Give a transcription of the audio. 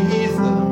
reason.